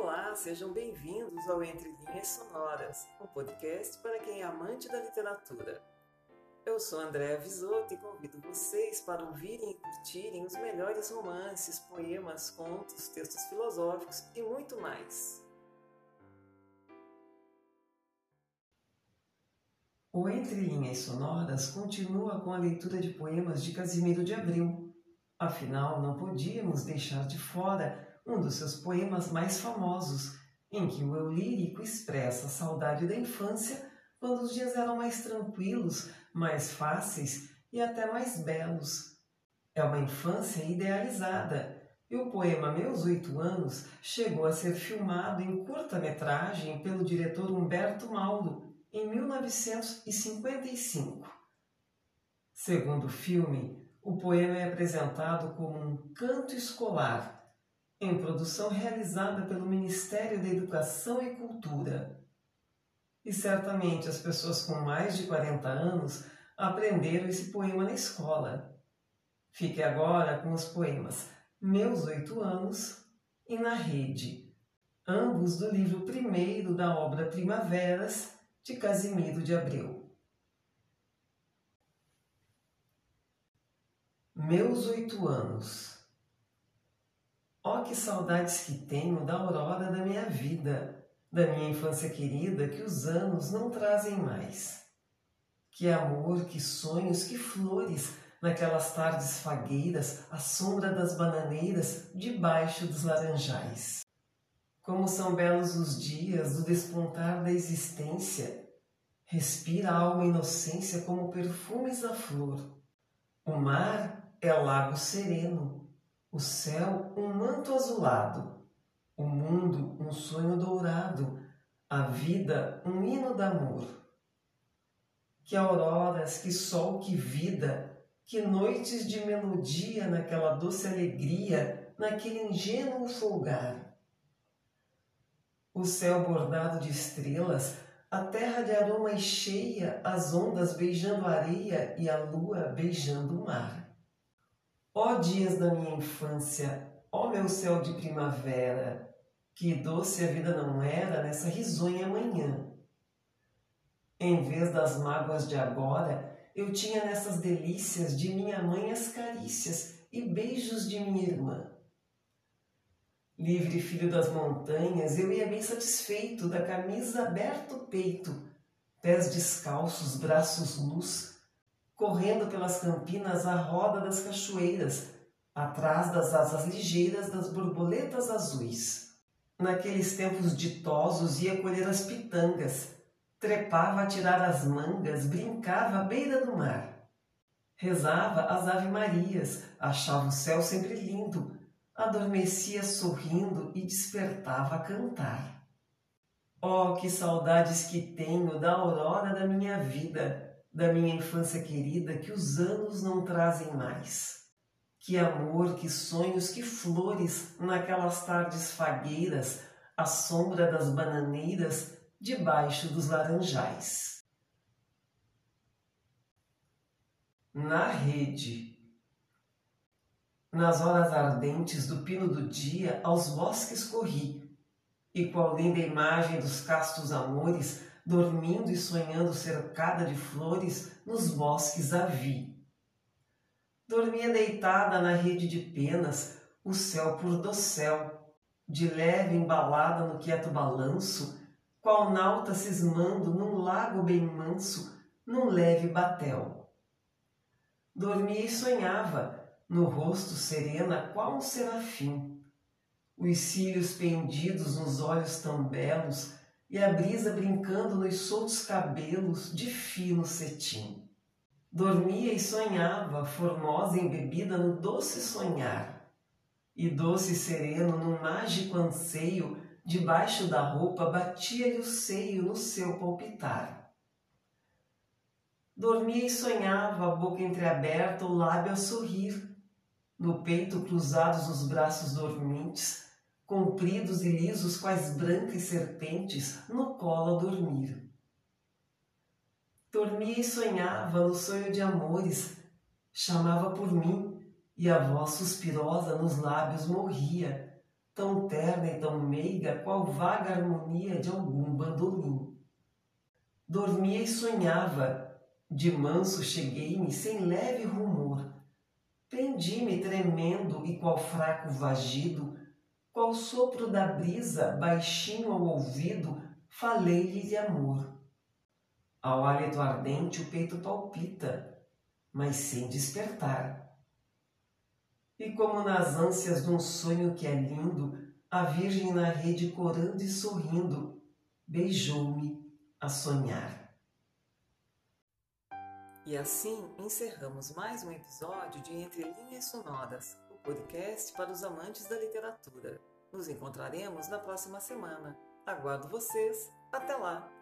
Olá, sejam bem-vindos ao Entre Linhas Sonoras, um podcast para quem é amante da literatura. Eu sou Andréa Visoto e convido vocês para ouvirem e curtirem os melhores romances, poemas, contos, textos filosóficos e muito mais. O Entre Linhas Sonoras continua com a leitura de poemas de Casimiro de Abril. Afinal, não podíamos deixar de fora um dos seus poemas mais famosos, em que o eu lírico expressa a saudade da infância quando os dias eram mais tranquilos, mais fáceis e até mais belos. É uma infância idealizada, e o poema Meus Oito Anos chegou a ser filmado em curta-metragem pelo diretor Humberto Mauro em 1955. Segundo o filme, o poema é apresentado como um canto escolar em produção realizada pelo Ministério da Educação e Cultura. E certamente as pessoas com mais de 40 anos aprenderam esse poema na escola. Fique agora com os poemas Meus Oito Anos e Na Rede, ambos do livro primeiro da obra Primaveras, de Casimiro de Abreu. Meus Oito Anos que saudades que tenho da aurora da minha vida, da minha infância querida que os anos não trazem mais. Que amor, que sonhos, que flores naquelas tardes fagueiras, à sombra das bananeiras, debaixo dos laranjais. Como são belos os dias do despontar da existência. Respira a alma inocência como perfumes da flor. O mar é lago sereno, o céu um manto azulado, o mundo um sonho dourado, a vida um hino d'amor. Que auroras, que sol, que vida, que noites de melodia naquela doce alegria, naquele ingênuo folgar. O céu bordado de estrelas, a terra de aromas cheia, as ondas beijando a areia e a lua beijando o mar. Ó dias da minha infância, ó meu céu de primavera, que doce a vida não era nessa risonha manhã. Em vez das mágoas de agora, eu tinha nessas delícias de minha mãe as carícias e beijos de minha irmã. Livre filho das montanhas, eu ia bem satisfeito, da camisa aberta o peito, pés descalços, braços nus, correndo pelas campinas à roda das cachoeiras, atrás das asas ligeiras das borboletas azuis. Naqueles tempos ditosos ia colher as pitangas, trepava a tirar as mangas, brincava à beira do mar. Rezava as ave-marias, achava o céu sempre lindo, adormecia sorrindo e despertava a cantar. Oh, que saudades que tenho da aurora da minha vida! Da minha infância querida que os anos não trazem mais. Que amor, que sonhos, que flores naquelas tardes fagueiras, à sombra das bananeiras, debaixo dos laranjais. Na rede. Nas horas ardentes do pino do dia, aos bosques corri, e qual linda imagem dos castos amores dormindo e sonhando cercada de flores, nos bosques a vi. Dormia deitada na rede de penas, o céu por dossel, de leve embalada no quieto balanço, qual nauta cismando num lago bem manso, num leve batel. Dormia e sonhava, no rosto serena qual um serafim, os cílios pendidos nos olhos tão belos, e a brisa brincando nos soltos cabelos de fino cetim. Dormia e sonhava, formosa embebida no doce sonhar, e doce e sereno num mágico anseio, debaixo da roupa batia-lhe o seio no seu palpitar. Dormia e sonhava, a boca entreaberta, o lábio a sorrir, no peito cruzados os braços dormentes, compridos e lisos quais brancas serpentes, no colo a dormir. Dormia e sonhava no sonho de amores, chamava por mim, e a voz suspirosa nos lábios morria, tão terna e tão meiga qual vaga harmonia de algum bandolim. Dormia e sonhava, de manso cheguei-me sem leve rumor. Prendi-me tremendo e qual fraco vagido, qual sopro da brisa, baixinho ao ouvido, falei-lhe de amor. Ao hálito ardente o peito palpita, mas sem despertar. E como nas ânsias de um sonho que é lindo, a Virgem na rede corando e sorrindo, beijou-me a sonhar. E assim encerramos mais um episódio de Entre Linhas Sonoras, podcast para os amantes da literatura. Nos encontraremos na próxima semana. Aguardo vocês. Até lá!